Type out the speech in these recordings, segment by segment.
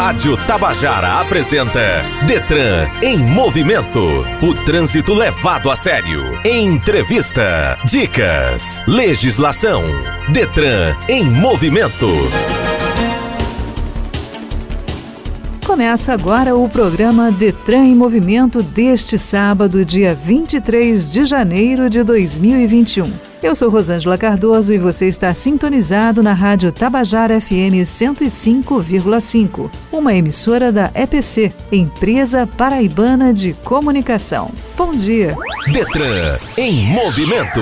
Rádio Tabajara apresenta Detran em movimento. O trânsito levado a sério. Entrevista, dicas, legislação. Detran em movimento. Começa agora o programa Detran em Movimento deste sábado, dia 23 de janeiro de 2021. Eu sou Rosângela Cardoso e você está sintonizado na Rádio Tabajara FM 105,5, uma emissora da EPC, Empresa Paraibana de Comunicação. Bom dia. Detran em movimento.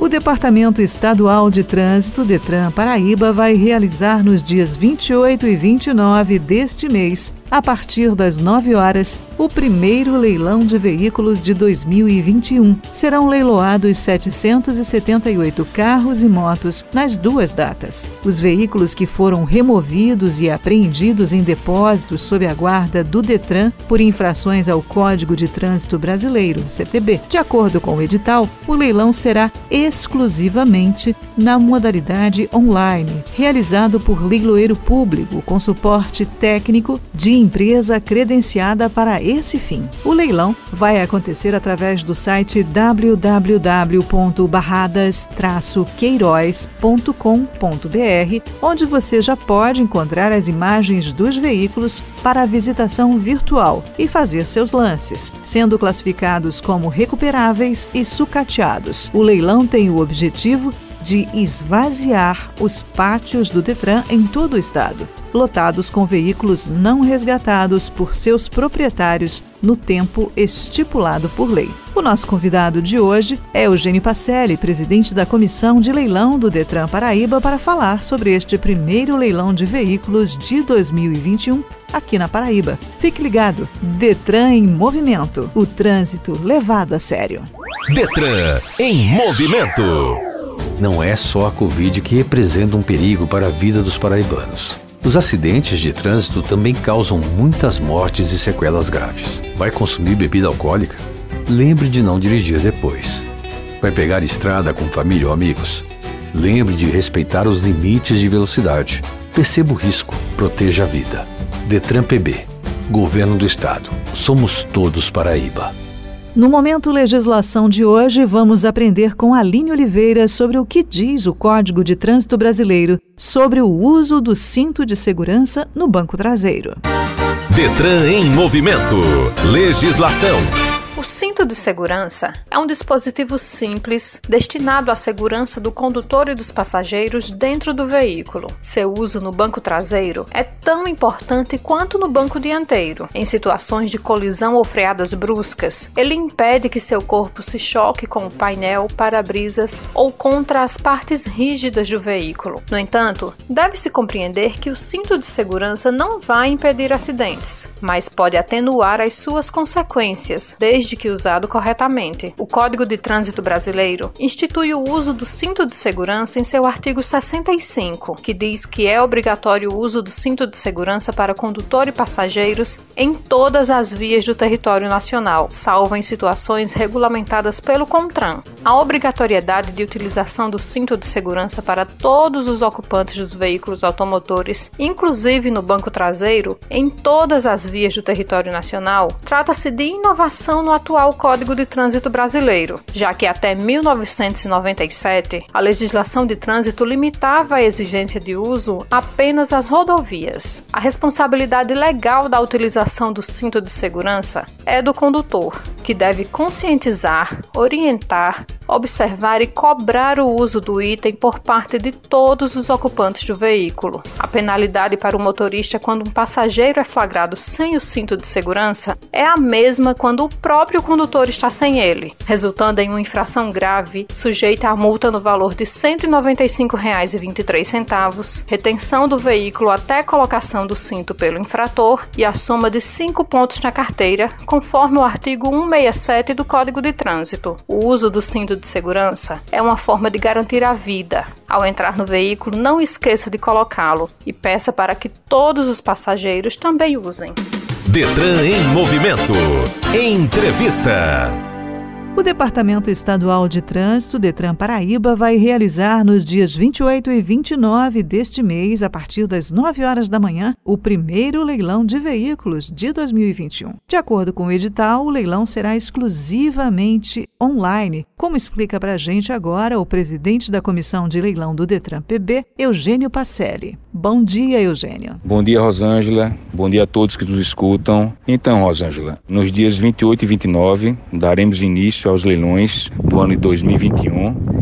O Departamento Estadual de Trânsito, Detran Paraíba, vai realizar nos dias 28 e 29 deste mês a partir das 9 horas, o primeiro leilão de veículos de 2021. Serão leiloados 778 carros e motos nas duas datas. Os veículos que foram removidos e apreendidos em depósitos sob a guarda do Detran por infrações ao Código de Trânsito Brasileiro, CTB. De acordo com o edital, o leilão será exclusivamente na modalidade online, realizado por leiloeiro público com suporte técnico de empresa credenciada para esse fim. O leilão vai acontecer através do site www.barradas-queiroz.com.br, onde você já pode encontrar as imagens dos veículos para a visitação virtual e fazer seus lances, sendo classificados como recuperáveis e sucateados. O leilão tem o objetivo de esvaziar os pátios do Detran em todo o estado, lotados com veículos não resgatados por seus proprietários no tempo estipulado por lei. O nosso convidado de hoje é Eugênio Pacelli, presidente da Comissão de Leilão do Detran Paraíba, para falar sobre este primeiro leilão de veículos de 2021 aqui na Paraíba. Fique ligado. Detran em movimento. O trânsito levado a sério. Detran em movimento. Não é só a Covid que representa um perigo para a vida dos paraibanos. Os acidentes de trânsito também causam muitas mortes e sequelas graves. Vai consumir bebida alcoólica? Lembre de não dirigir depois. Vai pegar estrada com família ou amigos? Lembre de respeitar os limites de velocidade. Perceba o risco, proteja a vida. Detran PB, Governo do Estado. Somos todos Paraíba. No Momento Legislação de hoje, vamos aprender com Aline Oliveira sobre o que diz o Código de Trânsito Brasileiro sobre o uso do cinto de segurança no banco traseiro. Detran em movimento. Legislação. Cinto de segurança é um dispositivo simples destinado à segurança do condutor e dos passageiros dentro do veículo. Seu uso no banco traseiro é tão importante quanto no banco dianteiro. Em situações de colisão ou freadas bruscas, ele impede que seu corpo se choque com o painel, para-brisas ou contra as partes rígidas do veículo. No entanto, deve-se compreender que o cinto de segurança não vai impedir acidentes, mas pode atenuar as suas consequências, desde que usado corretamente. O Código de Trânsito Brasileiro institui o uso do cinto de segurança em seu artigo 65, que diz que é obrigatório o uso do cinto de segurança para condutor e passageiros em todas as vias do território nacional, salvo em situações regulamentadas pelo CONTRAN. A obrigatoriedade de utilização do cinto de segurança para todos os ocupantes dos veículos automotores, inclusive no banco traseiro, em todas as vias do território nacional, trata-se de inovação no atual Código de Trânsito Brasileiro, já que até 1997 a legislação de trânsito limitava a exigência de uso apenas às rodovias. A responsabilidade legal da utilização do cinto de segurança é do condutor, que deve conscientizar, orientar, observar e cobrar o uso do item por parte de todos os ocupantes do veículo. A penalidade para o motorista quando um passageiro é flagrado sem o cinto de segurança é a mesma quando o próprio condutor está sem ele, resultando em uma infração grave, sujeita a multa no valor de R$ 195,23, retenção do veículo até colocação do cinto pelo infrator e a soma de 5 pontos na carteira, conforme o artigo 1 167 do Código de Trânsito. O uso do cinto de segurança é uma forma de garantir a vida. Ao entrar no veículo, não esqueça de colocá-lo e peça para que todos os passageiros também usem. Detran em movimento. Entrevista. O Departamento Estadual de Trânsito, Detran Paraíba, vai realizar nos dias 28 e 29 deste mês, a partir das 9 horas da manhã, o primeiro leilão de veículos de 2021. De acordo com o edital, o leilão será exclusivamente online, como explica para a gente agora o presidente da Comissão de Leilão do Detran PB, Eugênio Pacelli. Bom dia, Eugênio. Bom dia, Rosângela. Bom dia a todos que nos escutam. Então, Rosângela, nos dias 28 e 29 daremos início aos leilões do ano de 2021.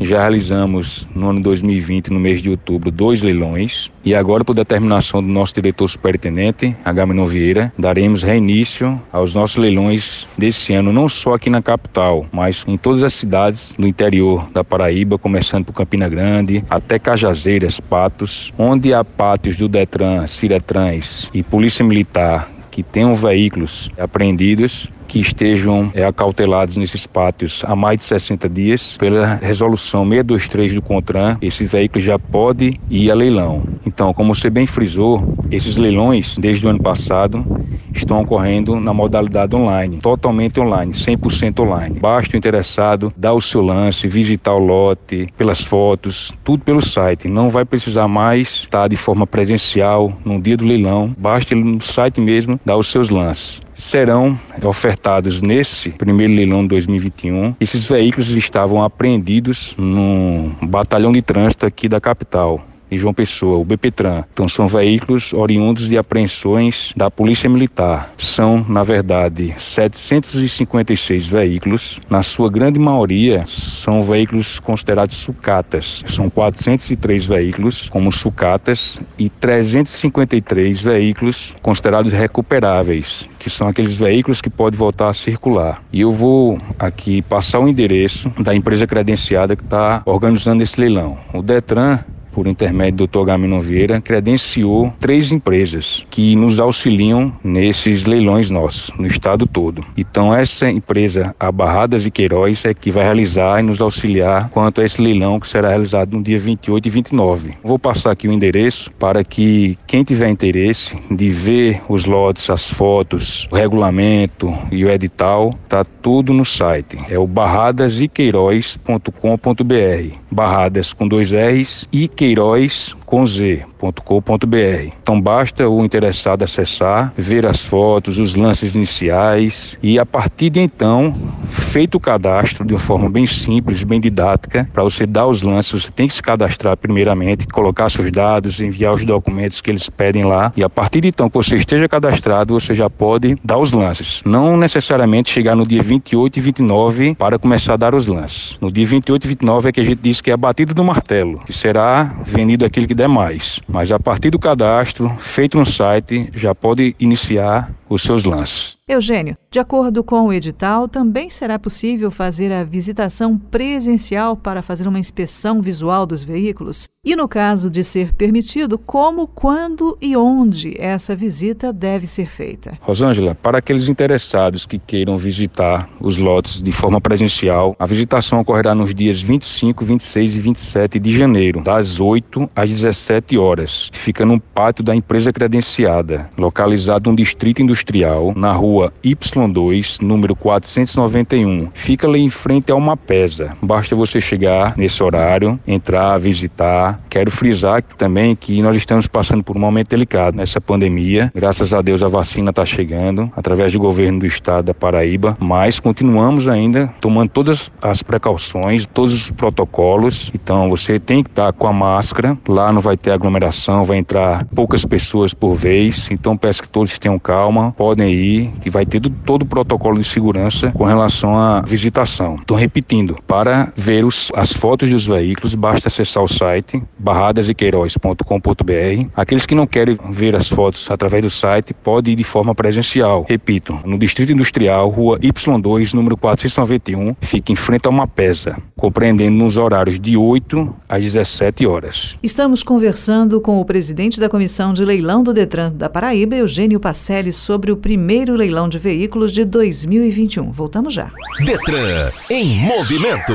Já realizamos no ano 2020, no mês de outubro, dois leilões. E agora, por determinação do nosso diretor superintendente, Agamenon Vieira, daremos reinício aos nossos leilões desse ano, não só aqui na capital, mas em todas as cidades do interior da Paraíba, começando por Campina Grande, até Cajazeiras, Patos, onde há pátios do Detran, Ciretrans e Polícia Militar que tenham veículos apreendidos que estejam é, acautelados nesses pátios há mais de 60 dias, pela resolução 623 do CONTRAN, esse veículo já pode ir a leilão. Então, como você bem frisou, esses leilões, desde o ano passado, estão ocorrendo na modalidade online, totalmente online, 100% online. Basta o interessado dar o seu lance, visitar o lote, pelas fotos, tudo pelo site. Não vai precisar mais estar de forma presencial no dia do leilão, basta ele no site mesmo dar os seus lances serão ofertados nesse primeiro leilão de 2021. Esses veículos estavam apreendidos no batalhão de trânsito aqui da capital e João Pessoa, o BPTran. Então são veículos oriundos de apreensões da Polícia Militar. São, na verdade, 756 veículos. Na sua grande maioria, são veículos considerados sucatas. São 403 veículos como sucatas e 353 veículos considerados recuperáveis, que são aqueles veículos que podem voltar a circular. E eu vou aqui passar o endereço da empresa credenciada que está organizando esse leilão. O Detran por intermédio do Dr. Gamino Vieira, credenciou três empresas que nos auxiliam nesses leilões nossos, no estado todo. Então, essa empresa, a Barradas e Queiroz, é que vai realizar e nos auxiliar quanto a esse leilão que será realizado no dia 28 e 29. Vou passar aqui o endereço para que quem tiver interesse de ver os lotes, as fotos, o regulamento e o edital, tá tudo no site. É o barradasiqueiroz.com.br. Barradas com dois R's e Queiroz com z.com.br. Então basta o interessado acessar, ver as fotos, os lances iniciais e a partir de então, feito o cadastro de uma forma bem simples, bem didática, para você dar os lances, você tem que se cadastrar primeiramente, colocar seus dados, enviar os documentos que eles pedem lá e a partir de então que você esteja cadastrado, você já pode dar os lances. Não necessariamente chegar no dia 28 e 29 para começar a dar os lances. No dia 28 e 29 é que a gente diz que é a batida do martelo, que será vendido aquele que demais. Mas a partir do cadastro feito no site, já pode iniciar os seus lances. Eugênio, de acordo com o edital, também será possível fazer a visitação presencial para fazer uma inspeção visual dos veículos? E no caso de ser permitido, como, quando e onde essa visita deve ser feita? Rosângela, para aqueles interessados que queiram visitar os lotes de forma presencial, a visitação ocorrerá nos dias 25, 26 e 27 de janeiro, das 8 às 17 horas. Fica no pátio da empresa credenciada, localizado no distrito industrial, na rua rua Y2, número 491. Fica ali em frente a uma pesa. Basta você chegar nesse horário, entrar, visitar. Quero frisar também que nós estamos passando por um momento delicado nessa pandemia. Graças a Deus a vacina está chegando através do governo do estado da Paraíba, mas continuamos ainda tomando todas as precauções, todos os protocolos. Então você tem que estar com a máscara. Lá não vai ter aglomeração, vai entrar poucas pessoas por vez. Então peço que todos tenham calma, podem ir, que vai ter todo o protocolo de segurança com relação à visitação. Estou repetindo, para ver os, as fotos dos veículos, basta acessar o site barradasequeiroz.com.br. Aqueles que não querem ver as fotos através do site, pode ir de forma presencial. Repito, no Distrito Industrial, rua Y2, número 491, fica em frente a uma pesa, compreendendo nos horários de 8 às 17 horas. Estamos conversando com o presidente da Comissão de Leilão do Detran da Paraíba, Eugênio Pacelli, sobre o primeiro leilão leilão de veículos de 2021. Voltamos já. Detran em movimento.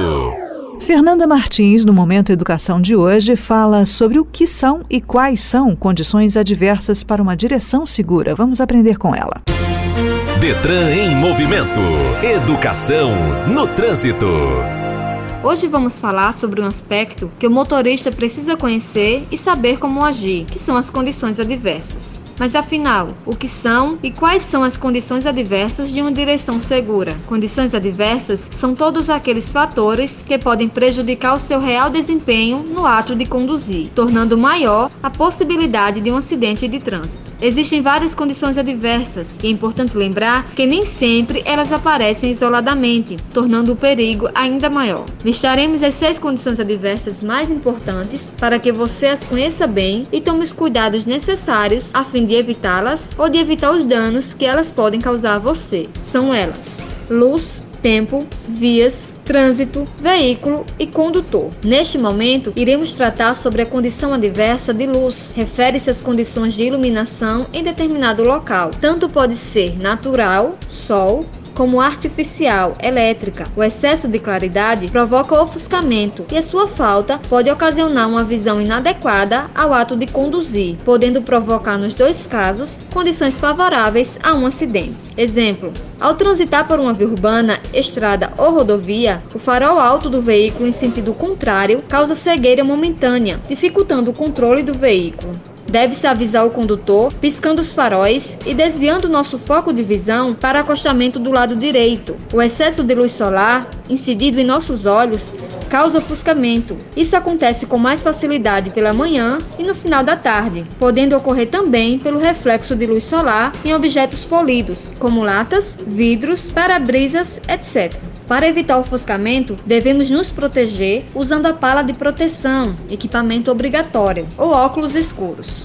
Fernanda Martins, no Momento Educação de hoje, fala sobre o que são e quais são condições adversas para uma direção segura. Vamos aprender com ela. Detran em movimento. Educação no trânsito. Hoje vamos falar sobre um aspecto que o motorista precisa conhecer e saber como agir, que são as condições adversas. Mas afinal, o que são e quais são as condições adversas de uma direção segura? Condições adversas são todos aqueles fatores que podem prejudicar o seu real desempenho no ato de conduzir, tornando maior a possibilidade de um acidente de trânsito. Existem várias condições adversas e é importante lembrar que nem sempre elas aparecem isoladamente, tornando o perigo ainda maior. Listaremos as seis condições adversas mais importantes para que você as conheça bem e tome os cuidados necessários a fim de evitá-las ou de evitar os danos que elas podem causar a você. São elas: luz, tempo, vias, trânsito, veículo e condutor. Neste momento, iremos tratar sobre a condição adversa de luz. Refere-se às condições de iluminação em determinado local. Tanto pode ser natural, sol, como artificial, elétrica. O excesso de claridade provoca ofuscamento e a sua falta pode ocasionar uma visão inadequada ao ato de conduzir, podendo provocar, nos dois casos, condições favoráveis a um acidente. Exemplo: ao transitar por uma via urbana, estrada ou rodovia, o farol alto do veículo em sentido contrário causa cegueira momentânea, dificultando o controle do veículo. Deve-se avisar o condutor, piscando os faróis e desviando nosso foco de visão para acostamento do lado direito. O excesso de luz solar, incidido em nossos olhos, causa ofuscamento. Isso acontece com mais facilidade pela manhã e no final da tarde, podendo ocorrer também pelo reflexo de luz solar em objetos polidos, como latas, vidros, para-brisas, etc. Para evitar o ofuscamento, devemos nos proteger usando a pala de proteção, equipamento obrigatório, ou óculos escuros.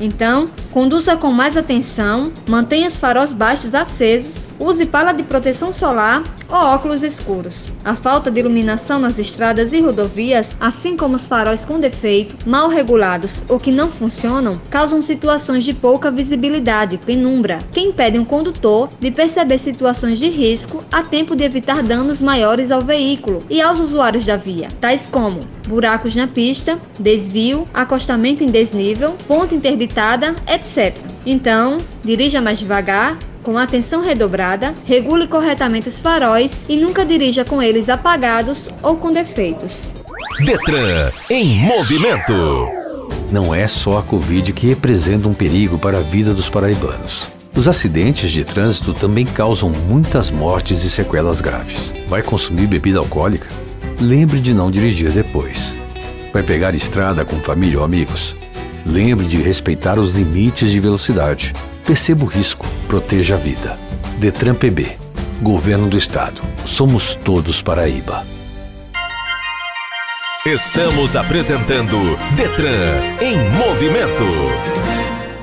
Então, conduza com mais atenção, mantenha os faróis baixos acesos, use pala de proteção solar ou óculos escuros. A falta de iluminação nas estradas e rodovias, assim como os faróis com defeito, mal regulados ou que não funcionam, causam situações de pouca visibilidade, penumbra, que impedem o condutor de perceber situações de risco a tempo de evitar danos maiores ao veículo e aos usuários da via, tais como buracos na pista, desvio, acostamento em desnível, ponte interditada, etc. Então, dirija mais devagar, com atenção redobrada, regule corretamente os faróis e nunca dirija com eles apagados ou com defeitos. Detran em movimento. Não é só a Covid que representa um perigo para a vida dos paraibanos. Os acidentes de trânsito também causam muitas mortes e sequelas graves. Vai consumir bebida alcoólica? Lembre de não dirigir depois. Vai pegar estrada com família ou amigos? Lembre de respeitar os limites de velocidade. Perceba o risco, proteja a vida. Detran PB, Governo do Estado. Somos todos Paraíba. Estamos apresentando Detran em movimento.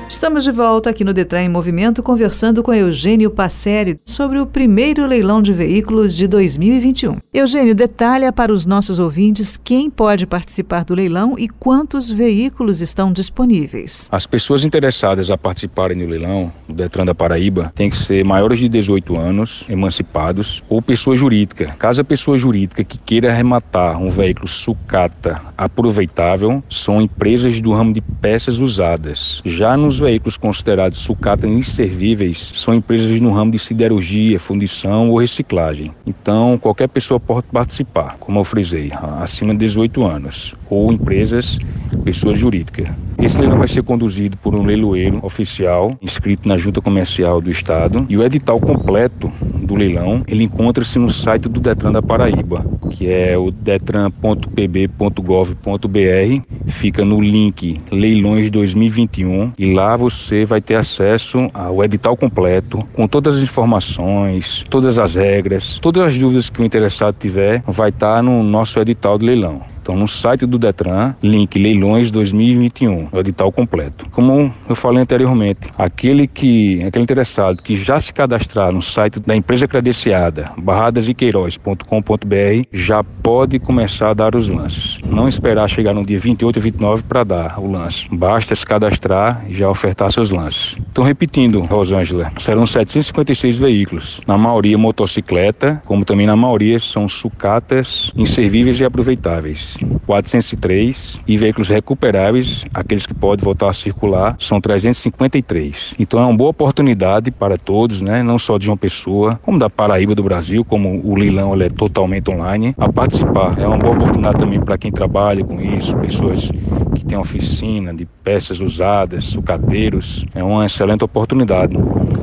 Estamos de volta aqui no Detran em Movimento conversando com Eugênio Passeri sobre o primeiro leilão de veículos de 2021. Eugênio, detalha para os nossos ouvintes quem pode participar do leilão e quantos veículos estão disponíveis. As pessoas interessadas a participarem do leilão do Detran da Paraíba têm que ser maiores de 18 anos, emancipados ou pessoa jurídica. Caso a pessoa jurídica que queira arrematar um veículo sucata aproveitável, são empresas do ramo de peças usadas. Já nos veículos considerados sucata inservíveis são empresas no ramo de siderurgia, fundição ou reciclagem. Então, qualquer pessoa pode participar, como eu frisei, acima de 18 anos, ou empresas, pessoas jurídicas. Esse leilão vai ser conduzido por um leiloeiro oficial inscrito na Junta Comercial do Estado e o edital completo do leilão ele encontra-se no site do Detran da Paraíba, que é o detran.pb.gov.br, fica no link Leilões 2021 e lá você vai ter acesso ao edital completo com todas as informações, todas as regras, todas as dúvidas que o interessado tiver, vai estar no nosso edital de leilão. Então, no site do Detran, link Leilões 2021, o edital completo. Como eu falei anteriormente, aquele que, aquele interessado que já se cadastrar no site da empresa credenciada, barradasiqueiroz.com.br, já pode começar a dar os lances. Não esperar chegar no dia 28 e 29 para dar o lance. Basta se cadastrar e já ofertar seus lances. Então, repetindo, Rosângela, serão 756 veículos, na maioria motocicleta, como também na maioria são sucatas inservíveis e aproveitáveis. 403 e veículos recuperáveis, aqueles que podem voltar a circular, são 353. Então é uma boa oportunidade para todos, né, não só de João Pessoa, como da Paraíba do Brasil, como o leilão ele é totalmente online, a participar. É uma boa oportunidade também para quem trabalha com isso, pessoas que têm oficina de peças usadas, sucateiros. É uma excelente oportunidade.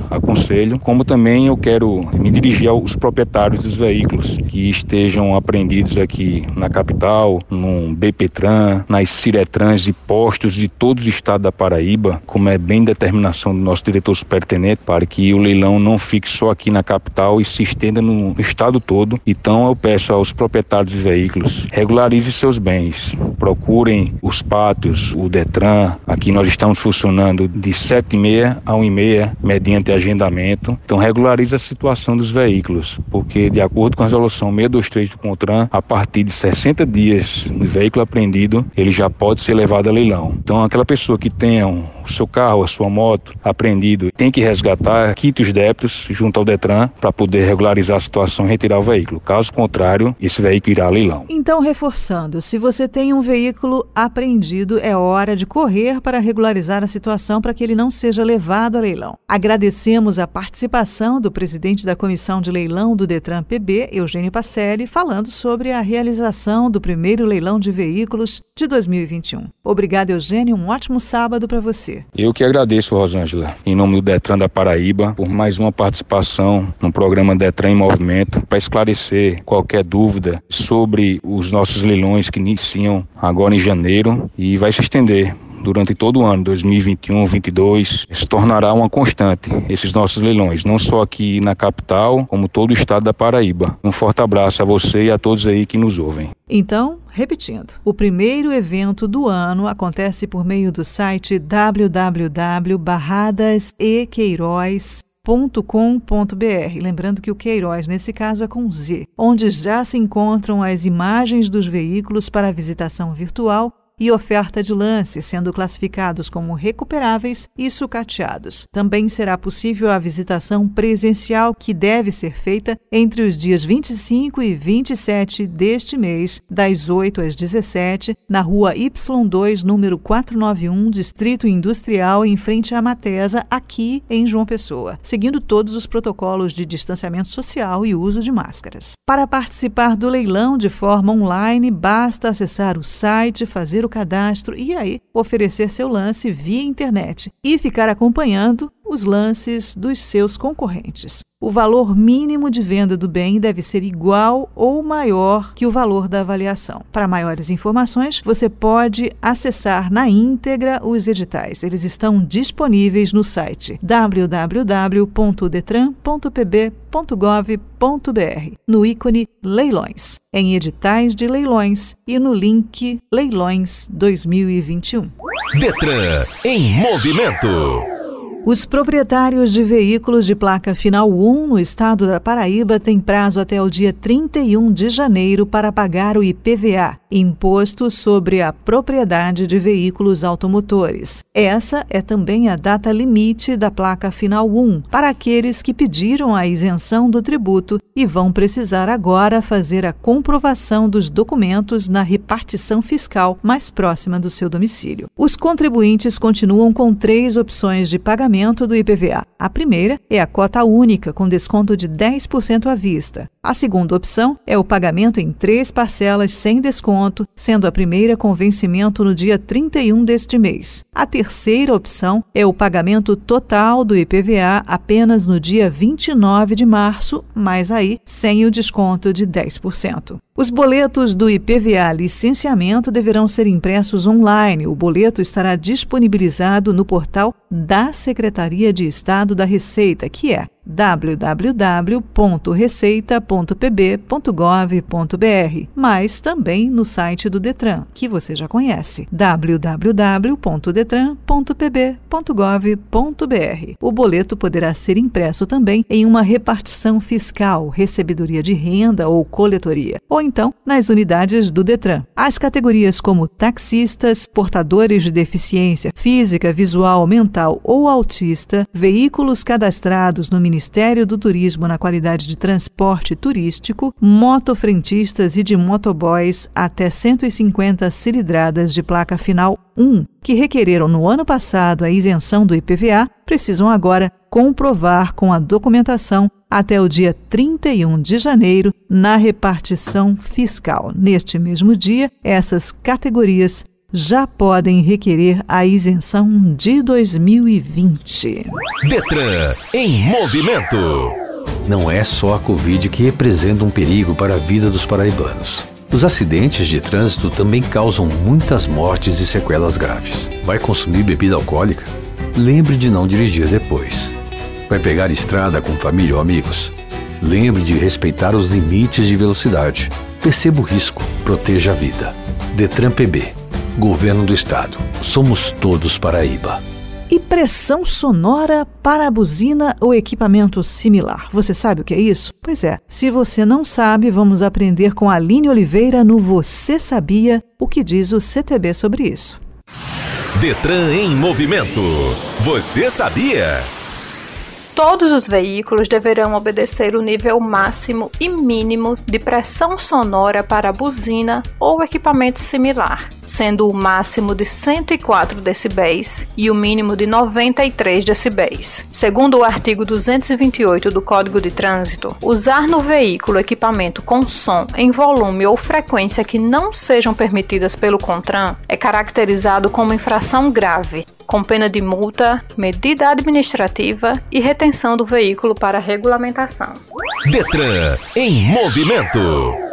Aconselho, como também eu quero me dirigir aos proprietários dos veículos que estejam apreendidos aqui na capital, no BPTran, nas Ciretrans e postos de todos os estados da Paraíba, como é bem determinação do nosso diretor supertenente, para que o leilão não fique só aqui na capital e se estenda no estado todo. Então eu peço aos proprietários de veículos, regularize seus bens, procurem os pátios, o Detran. Aqui nós estamos funcionando de 7h30 a 1h30 mediante agendamento. Então regularize a situação dos veículos, porque de acordo com a resolução 623 do CONTRAN, a partir de 60 dias veículo apreendido, ele já pode ser levado a leilão. Então aquela pessoa que tenha um, o seu carro, a sua moto apreendido, tem que resgatar, quite os débitos junto ao Detran para poder regularizar a situação e retirar o veículo. Caso contrário, esse veículo irá a leilão. Então, reforçando, se você tem um veículo apreendido, é hora de correr para regularizar a situação para que ele não seja levado a leilão. Agradecemos a participação do presidente da Comissão de Leilão do Detran PB, Eugênio Pacelli, falando sobre a realização do primeiro leilão de veículos de 2021. Obrigado, Eugênio. Um ótimo sábado para você. Eu que agradeço, Rosângela, em nome do Detran da Paraíba, por mais uma participação no programa Detran em Movimento, para esclarecer qualquer dúvida sobre os nossos leilões que iniciam agora em janeiro e vai se estender durante todo o ano 2021, 2022, se tornará uma constante esses nossos leilões, não só aqui na capital, como todo o estado da Paraíba. Um forte abraço a você e a todos aí que nos ouvem. Então, repetindo, o primeiro evento do ano acontece por meio do site www.barradasequeiroz.com.br. Lembrando que o Queiroz, nesse caso, é com Z, onde já se encontram as imagens dos veículos para visitação virtual e oferta de lance, sendo classificados como recuperáveis e sucateados. Também será possível a visitação presencial, que deve ser feita entre os dias 25 e 27 deste mês, das 8 às 17, na rua Y2, número 491, Distrito Industrial, em frente à Matesa, aqui em João Pessoa, seguindo todos os protocolos de distanciamento social e uso de máscaras. Para participar do leilão de forma online, basta acessar o site, fazer o cadastro e aí oferecer seu lance via internet e ficar acompanhando os lances dos seus concorrentes. O valor mínimo de venda do bem deve ser igual ou maior que o valor da avaliação. Para maiores informações, você pode acessar na íntegra os editais. Eles estão disponíveis no site www.detran.pb.gov.br, no ícone Leilões, em editais de leilões e no link Leilões 2021. Detran em movimento. Os proprietários de veículos de placa final 1 no estado da Paraíba têm prazo até o dia 31 de janeiro para pagar o IPVA, Imposto sobre a Propriedade de Veículos Automotores. Essa é também a data limite da placa final 1 para aqueles que pediram a isenção do tributo e vão precisar agora fazer a comprovação dos documentos na repartição fiscal mais próxima do seu domicílio. Os contribuintes continuam com três opções de pagamento do IPVA. A primeira é a cota única, com desconto de 10% à vista. A segunda opção é o pagamento em três parcelas sem desconto, sendo a primeira com vencimento no dia 31 deste mês. A terceira opção é o pagamento total do IPVA apenas no dia 29 de março, mas aí sem o desconto de 10%. Os boletos do IPVA licenciamento deverão ser impressos online. O boleto estará disponibilizado no portal da Secretaria de Estado da Receita, que é www.receita.pb.gov.br, mas também no site do Detran, que você já conhece, www.detran.pb.gov.br. O boleto poderá ser impresso também em uma repartição fiscal, recebedoria de renda ou coletoria, ou então nas unidades do Detran. As categorias como taxistas, portadores de deficiência física, visual, mental ou autista, veículos cadastrados no Ministério Ministério do Turismo na qualidade de transporte turístico, motofrentistas e de motoboys até 150 cilindradas de placa final 1, que requereram no ano passado a isenção do IPVA, precisam agora comprovar com a documentação até o dia 31 de janeiro na repartição fiscal. Neste mesmo dia, essas categorias já podem requerer a isenção de 2020. Detran em movimento. Não é só a Covid que representa um perigo para a vida dos paraibanos. Os acidentes de trânsito também causam muitas mortes e sequelas graves. Vai consumir bebida alcoólica? Lembre de não dirigir depois. Vai pegar estrada com família ou amigos? Lembre de respeitar os limites de velocidade. Perceba o risco, proteja a vida. Detran PB Governo do Estado. Somos todos Paraíba. E pressão sonora para a buzina ou equipamento similar. Você sabe o que é isso? Pois é. Se você não sabe, vamos aprender com a Aline Oliveira no Você Sabia o que diz o CTB sobre isso. Detran em movimento. Você sabia? Todos os veículos deverão obedecer o nível máximo e mínimo de pressão sonora para a buzina ou equipamento similar, sendo o máximo de 104 decibéis e o mínimo de 93 decibéis. Segundo o artigo 228 do Código de Trânsito, usar no veículo equipamento com som em volume ou frequência que não sejam permitidas pelo CONTRAN é caracterizado como infração grave, com pena de multa, medida administrativa e retenção do veículo para regulamentação. Detran em movimento.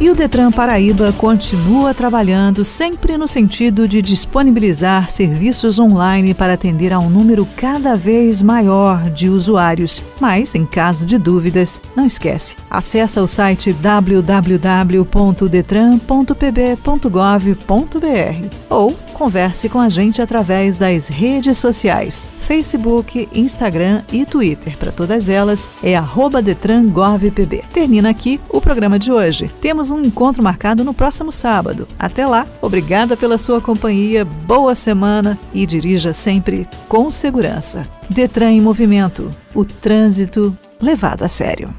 E o Detran Paraíba continua trabalhando sempre no sentido de disponibilizar serviços online para atender a um número cada vez maior de usuários. Mas, em caso de dúvidas, não esquece, acesse o site www.detran.pb.gov.br ou converse com a gente através das redes sociais, Facebook, Instagram e Twitter. Para todas elas é @detrangovpb. Termina aqui o programa de hoje. Temos um encontro marcado no próximo sábado. Até lá, obrigada pela sua companhia, boa semana e dirija sempre com segurança. Detran em movimento. O trânsito levado a sério.